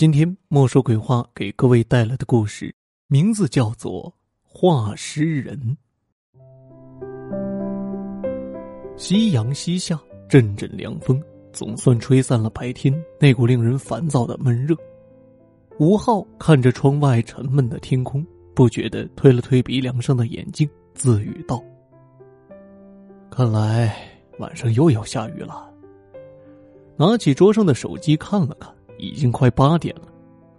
今天莫说鬼话给各位带来的故事，名字叫做《画师人》。夕阳西下，阵阵凉风总算吹散了白天那股令人烦躁的闷热。吴昊看着窗外沉闷的天空，不觉得推了推鼻梁上的眼镜，自语道：“看来晚上又要下雨了。”拿起桌上的手机看了看。已经快八点了，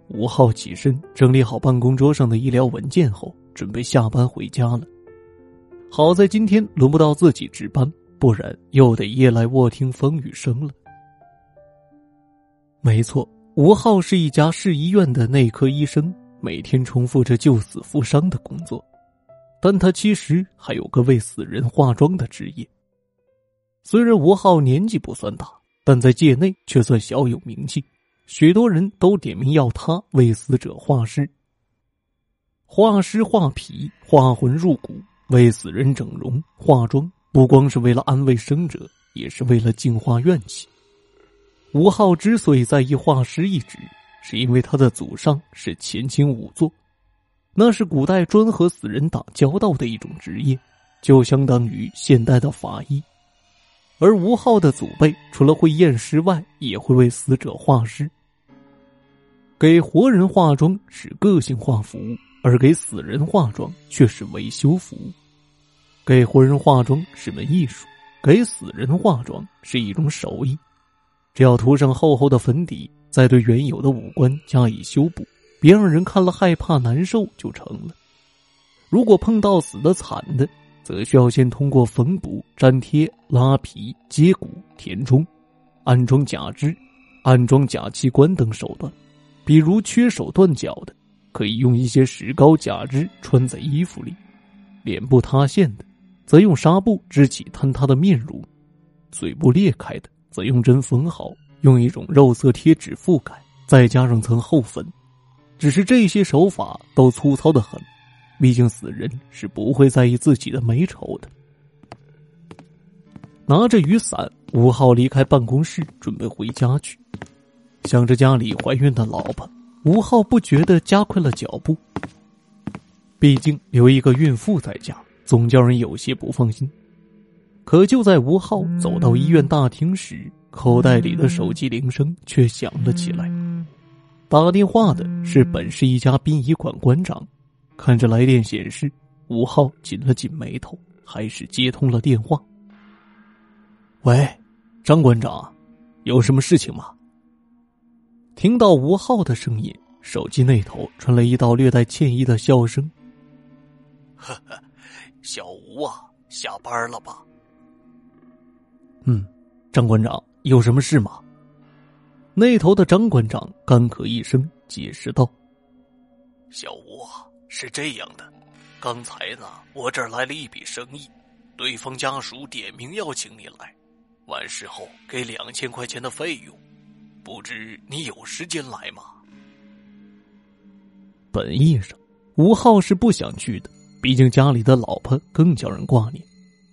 吴昊起身整理好办公桌上的医疗文件后，准备下班回家了。好在今天轮不到自己值班，不然又得夜来卧听风雨声了。没错，吴昊是一家市医院的内科医生，每天重复着救死扶伤的工作，但他其实还有个为死人化妆的职业。虽然吴昊年纪不算大，但在界内却算小有名气。许多人都点名要他为死者画尸，画尸画皮，画魂入骨，为死人整容化妆，不光是为了安慰生者，也是为了净化怨气。吴昊之所以在意画师一职，是因为他的祖上是前清仵作，那是古代专和死人打交道的一种职业，就相当于现代的法医。而吴昊的祖辈除了会验尸外，也会为死者画尸。给活人化妆是个性化服务，而给死人化妆却是维修服务。给活人化妆是门艺术，给死人化妆是一种手艺。只要涂上厚厚的粉底，再对原有的五官加以修补，别让人看了害怕难受就成了。如果碰到死的惨的，则需要先通过缝补、粘贴、拉皮、接骨、填充、安装假肢、安装假器官等手段。比如缺手断脚的，可以用一些石膏假肢穿在衣服里；脸部塌陷的，则用纱布织起坍塌的面容；嘴部裂开的，则用针缝好，用一种肉色贴纸覆盖，再加上层厚粉。只是这些手法都粗糙的很。毕竟死人是不会在意自己的美丑的。拿着雨伞，吴昊离开办公室，准备回家去。想着家里怀孕的老婆，吴昊不觉得加快了脚步。毕竟留一个孕妇在家，总叫人有些不放心。可就在吴昊走到医院大厅时，口袋里的手机铃声却响了起来。打电话的是本市一家殡仪馆馆长。看着来电显示，吴昊紧了紧眉头，还是接通了电话。喂，张馆长，有什么事情吗？听到吴昊的声音，手机那头传来一道略带歉意的笑声。呵呵，小吴啊，下班了吧？嗯，张馆长有什么事吗？那头的张馆长干咳一声，解释道：“小吴啊。”是这样的，刚才呢，我这儿来了一笔生意，对方家属点名要请你来，完事后给两千块钱的费用，不知你有时间来吗？本意上，吴昊是不想去的，毕竟家里的老婆更叫人挂念。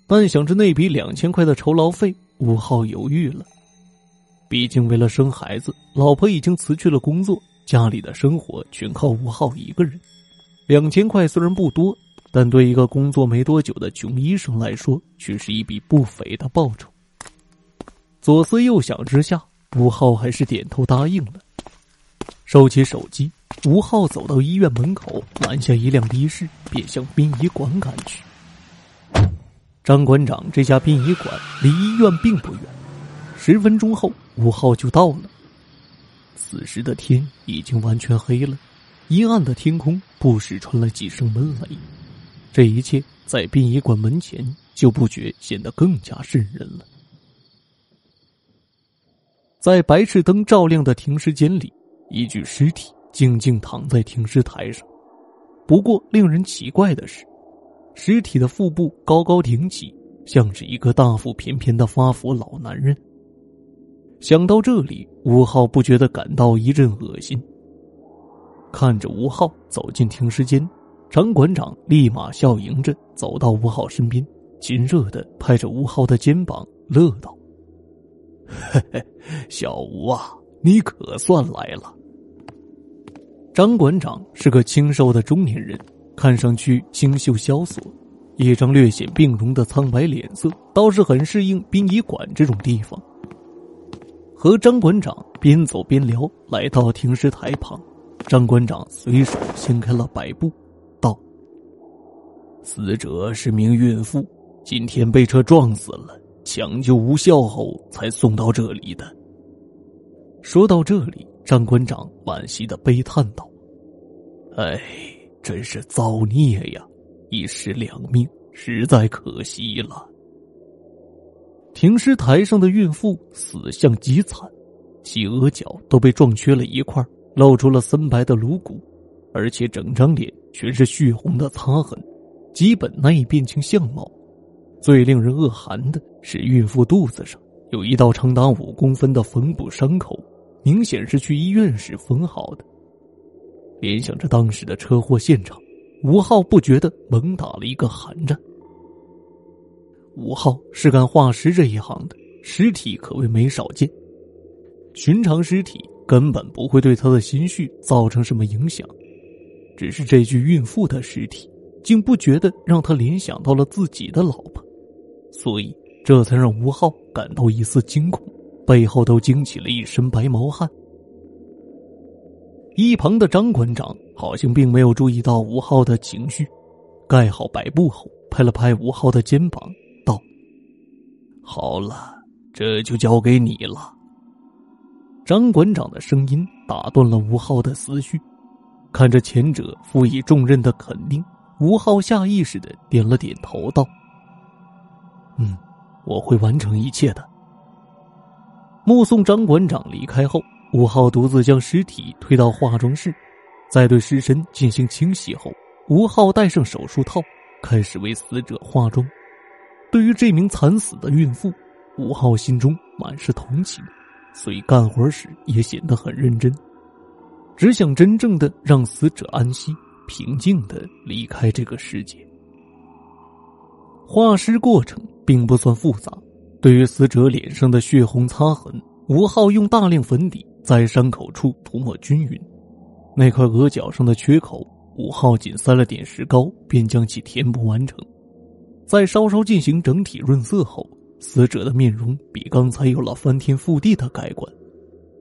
但想着那笔两千块的酬劳费，吴昊犹豫了。毕竟为了生孩子，老婆已经辞去了工作，家里的生活全靠吴昊一个人。两千块虽然不多，但对一个工作没多久的穷医生来说，却是一笔不菲的报酬。左思右想之下，吴昊还是点头答应了。收起手机，吴昊走到医院门口，拦下一辆的士，便向殡仪馆赶去。张馆长这家殡仪馆离医院并不远，十分钟后，吴昊就到了。此时的天已经完全黑了。阴暗的天空不时传来几声闷雷，这一切在殡仪馆门前就不觉显得更加瘆人了。在白炽灯照亮的停尸间里，一具尸体静静躺在停尸台上。不过，令人奇怪的是，尸体的腹部高高挺起，像是一个大腹便便的发福老男人。想到这里，吴昊不觉得感到一阵恶心。看着吴昊走进停尸间，张馆长立马笑迎着走到吴昊身边，亲热的拍着吴昊的肩膀，乐道：“嘿嘿，小吴啊，你可算来了。”张馆长是个清瘦的中年人，看上去清秀萧索，一张略显病容的苍白脸色，倒是很适应殡仪馆这种地方。和张馆长边走边聊，来到停尸台旁，张馆长随手掀开了白布，道：“死者是名孕妇，今天被车撞死了，抢救无效后才送到这里的。”说到这里，张馆长惋惜的悲叹道：“哎，真是造孽呀！一尸两命，实在可惜了。”停尸台上的孕妇死相极惨，其额角都被撞缺了一块，露出了森白的颅骨，而且整张脸全是血红的擦痕，基本难以辨清相貌。最令人恶寒的是，孕妇肚子上有一道长达五公分的缝补伤口。明显是去医院时缝好的。联想着当时的车祸现场，吴浩不觉得猛打了一个寒战。吴浩是干化石这一行的，尸体可谓没少见。寻常尸体根本不会对他的心绪造成什么影响，只是这具孕妇的尸体，竟不觉得让他联想到了自己的老婆，所以这才让吴浩感到一丝惊恐。背后都惊起了一身白毛汗。一旁的张馆长好像并没有注意到吴浩的情绪，盖好白布后，拍了拍吴浩的肩膀，道：“好了，这就交给你了。”张馆长的声音打断了吴浩的思绪，看着前者负以重任的肯定，吴浩下意识的点了点头，道：“嗯，我会完成一切的。”目送张馆长离开后，吴浩独自将尸体推到化妆室，在对尸身进行清洗后，吴浩戴上手术套，开始为死者化妆。对于这名惨死的孕妇，吴浩心中满是同情，所以干活时也显得很认真，只想真正的让死者安息，平静的离开这个世界。化尸过程并不算复杂。对于死者脸上的血红擦痕，吴浩用大量粉底在伤口处涂抹均匀。那块额角上的缺口，吴浩仅塞了点石膏，便将其填补完成。在稍稍进行整体润色后，死者的面容比刚才有了翻天覆地的改观，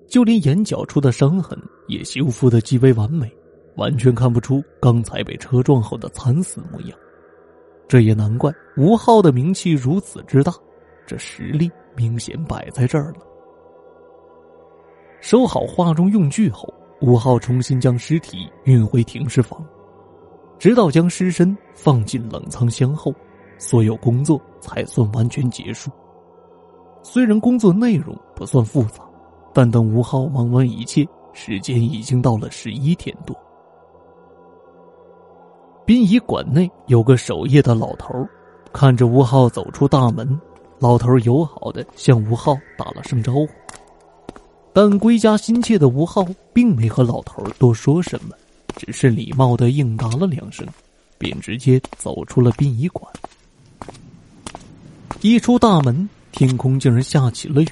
就连眼角处的伤痕也修复的极为完美，完全看不出刚才被车撞后的惨死模样。这也难怪吴浩的名气如此之大。这实力明显摆在这儿了。收好画中用具后，吴浩重新将尸体运回停尸房，直到将尸身放进冷藏箱后，所有工作才算完全结束。虽然工作内容不算复杂，但等吴浩忙完一切，时间已经到了十一点多。殡仪馆内有个守夜的老头，看着吴浩走出大门。老头友好的向吴浩打了声招呼，但归家心切的吴浩并没和老头多说什么，只是礼貌的应答了两声，便直接走出了殡仪馆。一出大门，天空竟然下起了雨，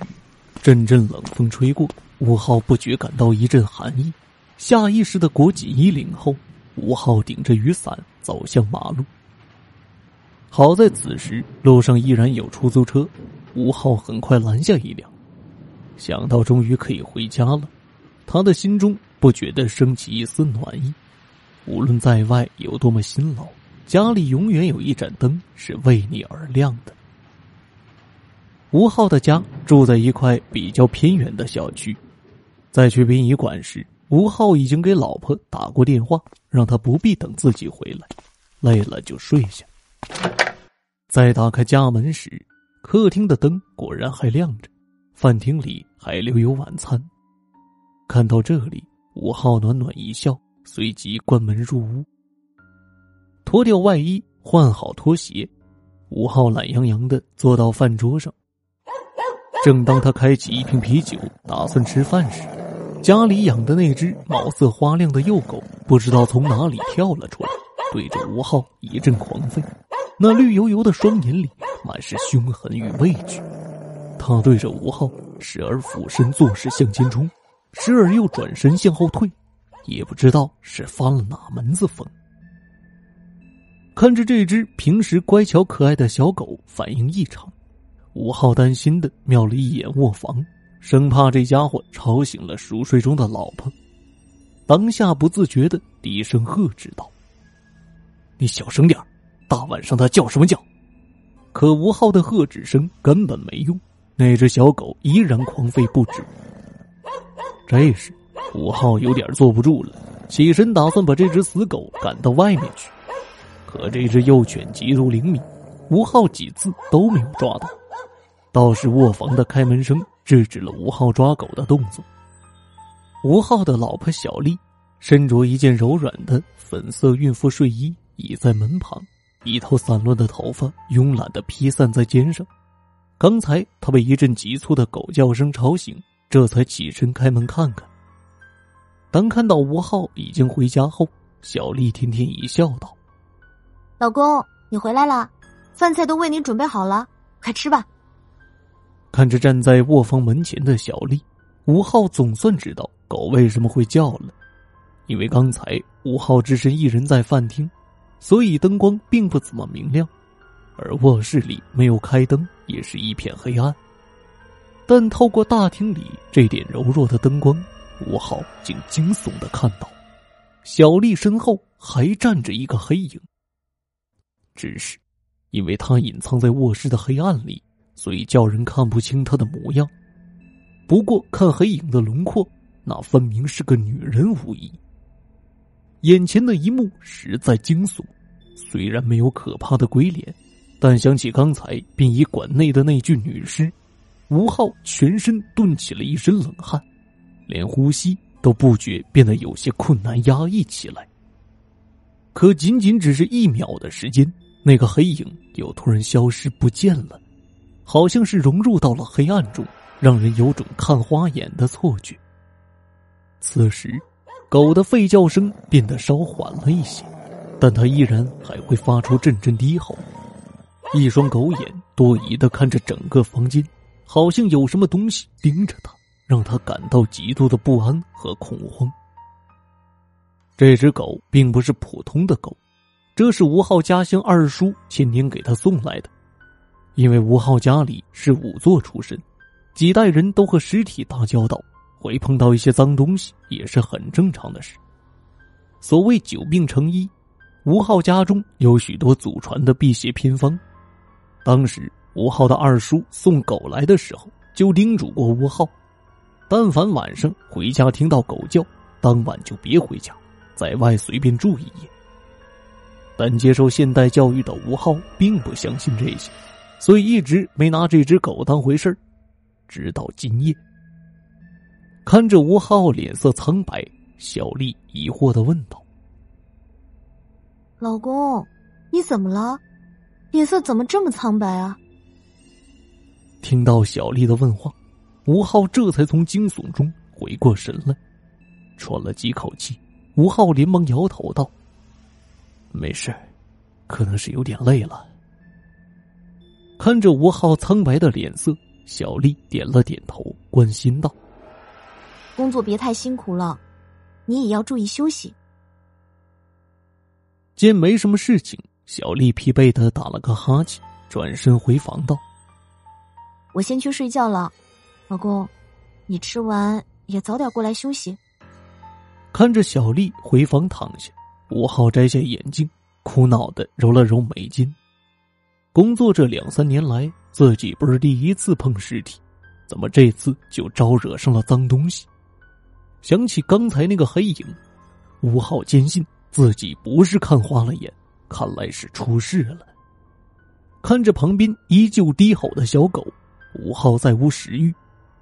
阵阵冷风吹过，吴浩不觉感到一阵寒意，下意识的裹紧衣领后，吴浩顶着雨伞走向马路。好在此时路上依然有出租车，吴浩很快拦下一辆。想到终于可以回家了，他的心中不觉得升起一丝暖意。无论在外有多么辛劳，家里永远有一盏灯是为你而亮的。吴浩的家住在一块比较偏远的小区，在去殡仪馆时，吴浩已经给老婆打过电话，让他不必等自己回来，累了就睡下。在打开家门时，客厅的灯果然还亮着，饭厅里还留有晚餐。看到这里，吴浩暖暖一笑，随即关门入屋，脱掉外衣，换好拖鞋，吴浩懒洋洋的坐到饭桌上。正当他开启一瓶啤酒，打算吃饭时，家里养的那只毛色花亮的幼狗不知道从哪里跳了出来，对着吴浩一阵狂吠。那绿油油的双眼里满是凶狠与畏惧，他对着吴浩时而俯身作势向前冲，时而又转身向后退，也不知道是发了哪门子疯。看着这只平时乖巧可爱的小狗反应异常，吴昊担心的瞄了一眼卧房，生怕这家伙吵醒了熟睡中的老婆。当下不自觉的低声呵斥道：“你小声点大晚上的叫什么叫？”可吴昊的喝止声根本没用，那只小狗依然狂吠不止。这时，吴昊有点坐不住了，起身打算把这只死狗赶到外面去。可这只幼犬极度灵敏，吴昊几次都没有抓到。倒是卧房的开门声制止了吴昊抓狗的动作。吴昊的老婆小丽身着一件柔软的粉色孕妇睡衣，倚在门旁。一头散乱的头发慵懒的披散在肩上。刚才他被一阵急促的狗叫声吵醒，这才起身开门看看。当看到吴昊已经回家后，小丽甜甜一笑，道：“老公，你回来了，饭菜都为你准备好了，快吃吧。”看着站在卧房门前的小丽，吴昊总算知道狗为什么会叫了，因为刚才吴昊只身一人在饭厅。所以灯光并不怎么明亮，而卧室里没有开灯，也是一片黑暗。但透过大厅里这点柔弱的灯光，吴昊竟惊悚的看到，小丽身后还站着一个黑影。只是，因为他隐藏在卧室的黑暗里，所以叫人看不清他的模样。不过看黑影的轮廓，那分明是个女人无疑。眼前的一幕实在惊悚，虽然没有可怕的鬼脸，但想起刚才殡仪馆内的那具女尸，吴昊全身顿起了一身冷汗，连呼吸都不觉变得有些困难压抑起来。可仅仅只是一秒的时间，那个黑影又突然消失不见了，好像是融入到了黑暗中，让人有种看花眼的错觉。此时。狗的吠叫声变得稍缓了一些，但它依然还会发出阵阵低吼。一双狗眼多疑的看着整个房间，好像有什么东西盯着它，让它感到极度的不安和恐慌。这只狗并不是普通的狗，这是吴昊家乡二叔前年给他送来的。因为吴昊家里是仵作出身，几代人都和尸体打交道。会碰到一些脏东西也是很正常的事。所谓久病成医，吴昊家中有许多祖传的辟邪偏方。当时吴昊的二叔送狗来的时候，就叮嘱过吴昊，但凡晚上回家听到狗叫，当晚就别回家，在外随便住一夜。但接受现代教育的吴昊并不相信这些，所以一直没拿这只狗当回事儿，直到今夜。看着吴昊脸色苍白，小丽疑惑的问道：“老公，你怎么了？脸色怎么这么苍白啊？”听到小丽的问话，吴昊这才从惊悚中回过神来，喘了几口气，吴昊连忙摇头道：“没事，可能是有点累了。”看着吴昊苍白的脸色，小丽点了点头，关心道。工作别太辛苦了，你也要注意休息。见没什么事情，小丽疲惫的打了个哈欠，转身回房道：“我先去睡觉了，老公，你吃完也早点过来休息。”看着小丽回房躺下，吴昊摘下眼镜，苦恼的揉了揉眉间。工作这两三年来，自己不是第一次碰尸体，怎么这次就招惹上了脏东西？想起刚才那个黑影，吴昊坚信自己不是看花了眼，看来是出事了。看着旁边依旧低吼的小狗，吴昊再无食欲，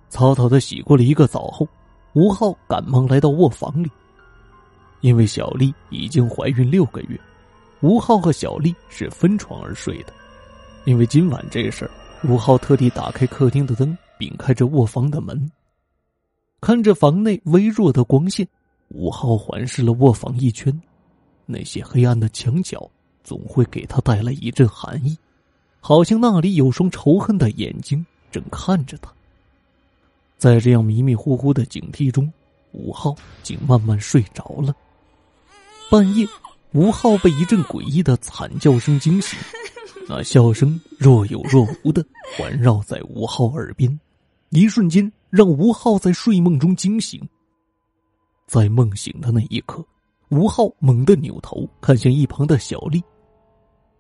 草草的洗过了一个澡后，吴昊赶忙来到卧房里。因为小丽已经怀孕六个月，吴昊和小丽是分床而睡的。因为今晚这事儿，吴昊特地打开客厅的灯，并开着卧房的门。看着房内微弱的光线，吴昊环视了卧房一圈，那些黑暗的墙角总会给他带来一阵寒意，好像那里有双仇恨的眼睛正看着他。在这样迷迷糊糊的警惕中，吴浩竟慢慢睡着了。半夜，吴浩被一阵诡异的惨叫声惊醒，那笑声若有若无的环绕在吴浩耳边，一瞬间让吴浩在睡梦中惊醒。在梦醒的那一刻，吴浩猛地扭头看向一旁的小丽，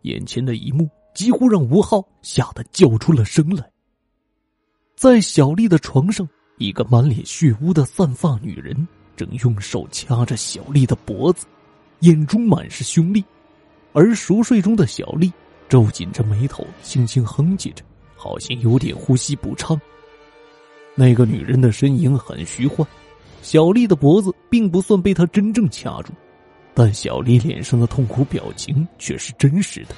眼前的一幕几乎让吴浩吓得叫出了声来。在小丽的床上，一个满脸血污的散发女人正用手掐着小丽的脖子，眼中满是凶厉。而熟睡中的小丽皱紧着眉头，轻轻哼唧着，好像有点呼吸不畅。那个女人的身影很虚幻。小丽的脖子并不算被他真正掐住，但小丽脸上的痛苦表情却是真实的。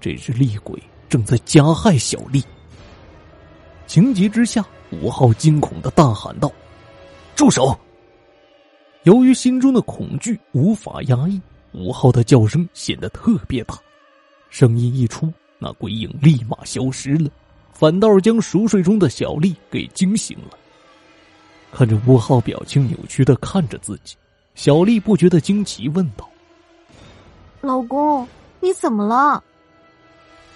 这只厉鬼正在加害小丽。情急之下，五号惊恐的大喊道：“住手！”由于心中的恐惧无法压抑，五号的叫声显得特别大。声音一出，那鬼影立马消失了，反倒将熟睡中的小丽给惊醒了。看着吴昊表情扭曲的看着自己，小丽不觉得惊奇，问道：“老公，你怎么了？”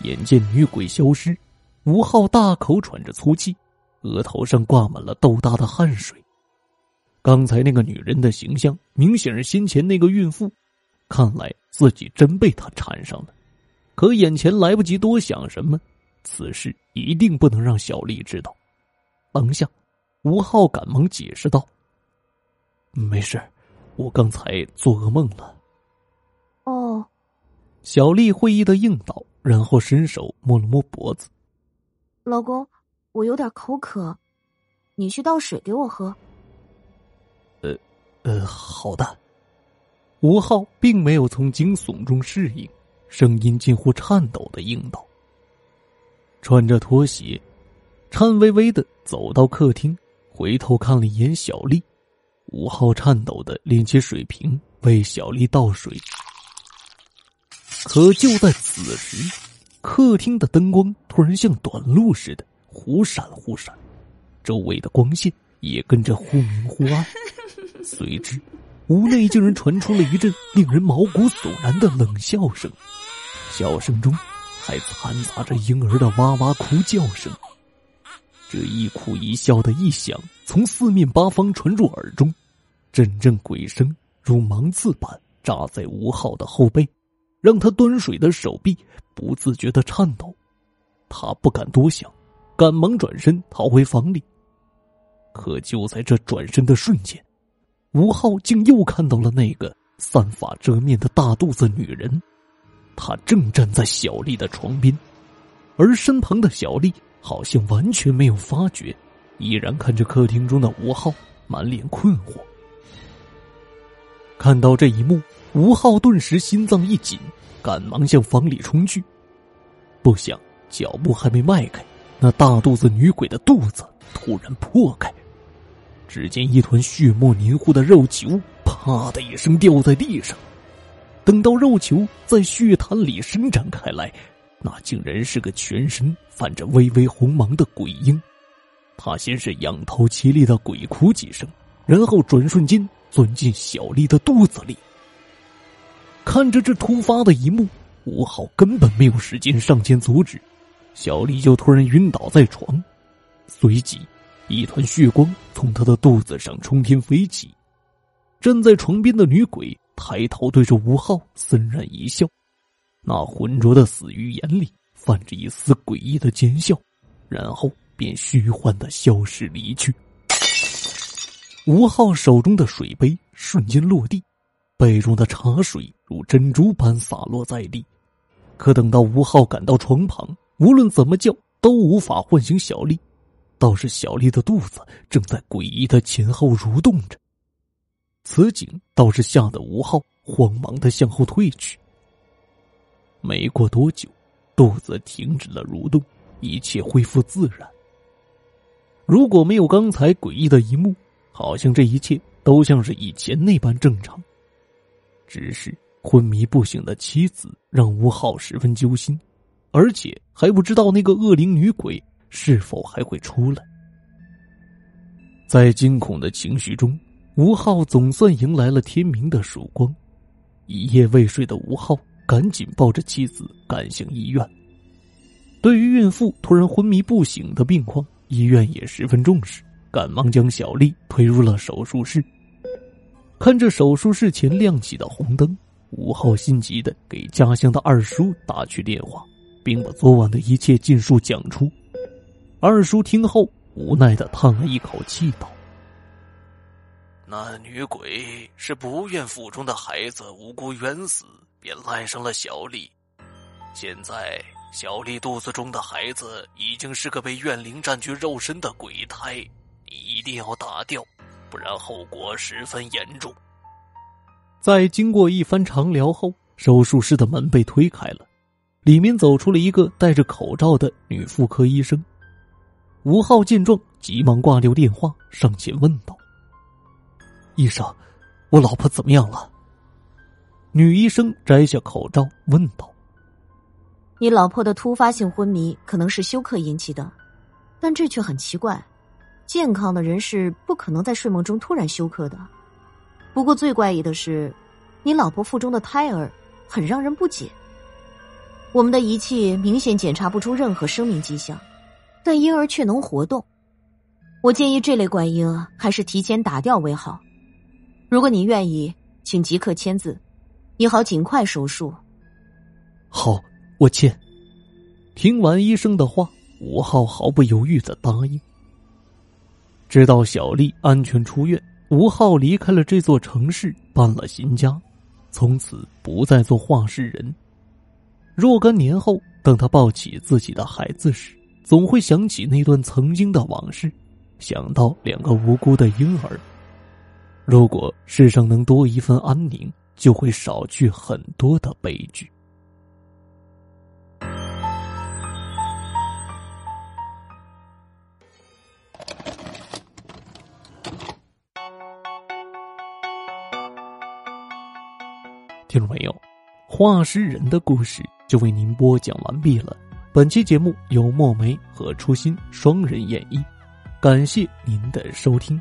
眼见女鬼消失，吴昊大口喘着粗气，额头上挂满了豆大的汗水。刚才那个女人的形象明显是先前那个孕妇，看来自己真被她缠上了。可眼前来不及多想什么，此事一定不能让小丽知道。当下。吴浩赶忙解释道：“没事，我刚才做噩梦了。”哦，小丽会意的应道，然后伸手摸了摸脖子。老公，我有点口渴，你去倒水给我喝。呃，呃，好的。吴浩并没有从惊悚中适应，声音近乎颤抖的应道：“穿着拖鞋，颤巍巍的走到客厅。”回头看了一眼小丽，吴浩颤抖的拎起水瓶为小丽倒水。可就在此时，客厅的灯光突然像短路似的忽闪忽闪，周围的光线也跟着忽明忽暗。随之，屋内竟然传出了一阵令人毛骨悚然的冷笑声，笑声中还掺杂着婴儿的哇哇哭叫声。这一哭一笑的异响从四面八方传入耳中，阵阵鬼声如芒刺般扎在吴浩的后背，让他端水的手臂不自觉的颤抖。他不敢多想，赶忙转身逃回房里。可就在这转身的瞬间，吴浩竟又看到了那个散发遮面的大肚子女人，他正站在小丽的床边，而身旁的小丽。好像完全没有发觉，依然看着客厅中的吴浩，满脸困惑。看到这一幕，吴浩顿时心脏一紧，赶忙向房里冲去。不想脚步还没迈开，那大肚子女鬼的肚子突然破开，只见一团血沫凝固的肉球，啪的一声掉在地上。等到肉球在血潭里伸展开来。那竟然是个全身泛着微微红芒的鬼婴，他先是仰头凄厉的鬼哭几声，然后转瞬间钻进小丽的肚子里。看着这突发的一幕，吴昊根本没有时间上前阻止，小丽就突然晕倒在床，随即一团血光从她的肚子上冲天飞起。站在床边的女鬼抬头对着吴昊森然一笑。那浑浊的死鱼眼里泛着一丝诡异的奸笑，然后便虚幻的消失离去。吴昊手中的水杯瞬间落地，杯中的茶水如珍珠般洒落在地。可等到吴昊赶到床旁，无论怎么叫都无法唤醒小丽，倒是小丽的肚子正在诡异的前后蠕动着。此景倒是吓得吴昊慌忙的向后退去。没过多久，肚子停止了蠕动，一切恢复自然。如果没有刚才诡异的一幕，好像这一切都像是以前那般正常。只是昏迷不醒的妻子让吴昊十分揪心，而且还不知道那个恶灵女鬼是否还会出来。在惊恐的情绪中，吴浩总算迎来了天明的曙光。一夜未睡的吴浩赶紧抱着妻子赶向医院。对于孕妇突然昏迷不醒的病况，医院也十分重视，赶忙将小丽推入了手术室。看着手术室前亮起的红灯，吴浩心急的给家乡的二叔打去电话，并把昨晚的一切尽数讲出。二叔听后，无奈的叹了一口气，道。那女鬼是不愿腹中的孩子无辜冤死，便赖上了小丽。现在小丽肚子中的孩子已经是个被怨灵占据肉身的鬼胎，你一定要打掉，不然后果十分严重。在经过一番长聊后，手术室的门被推开了，里面走出了一个戴着口罩的女妇科医生。吴浩见状，急忙挂掉电话，上前问道。医生，我老婆怎么样了？女医生摘下口罩问道：“你老婆的突发性昏迷可能是休克引起的，但这却很奇怪，健康的人是不可能在睡梦中突然休克的。不过最怪异的是，你老婆腹中的胎儿很让人不解。我们的仪器明显检查不出任何生命迹象，但婴儿却能活动。我建议这类怪婴还是提前打掉为好。”如果你愿意，请即刻签字，也好尽快手术。好，我签。听完医生的话，吴浩毫不犹豫的答应。直到小丽安全出院，吴浩离开了这座城市，搬了新家，从此不再做画室人。若干年后，等他抱起自己的孩子时，总会想起那段曾经的往事，想到两个无辜的婴儿。如果世上能多一份安宁，就会少去很多的悲剧。听众朋友，画师人的故事就为您播讲完毕了。本期节目由墨梅和初心双人演绎，感谢您的收听。